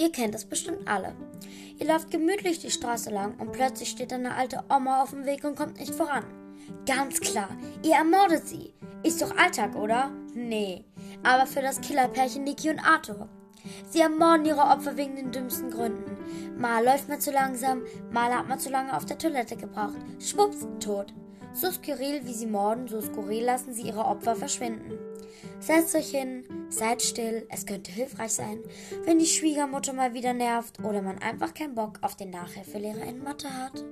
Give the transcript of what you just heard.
Ihr kennt es bestimmt alle. Ihr lauft gemütlich die Straße lang und plötzlich steht eine alte Oma auf dem Weg und kommt nicht voran. Ganz klar, ihr ermordet sie. Ist doch Alltag, oder? Nee. Aber für das Killerpärchen Niki und Arthur. Sie ermorden ihre Opfer wegen den dümmsten Gründen. Mal läuft man zu langsam, mal hat man zu lange auf der Toilette gebraucht. Schwupps, tot. So skurril wie sie morden, so skurril lassen sie ihre Opfer verschwinden. Setzt euch hin, seid still, es könnte hilfreich sein, wenn die Schwiegermutter mal wieder nervt oder man einfach keinen Bock auf den Nachhilfelehrer in Mathe hat.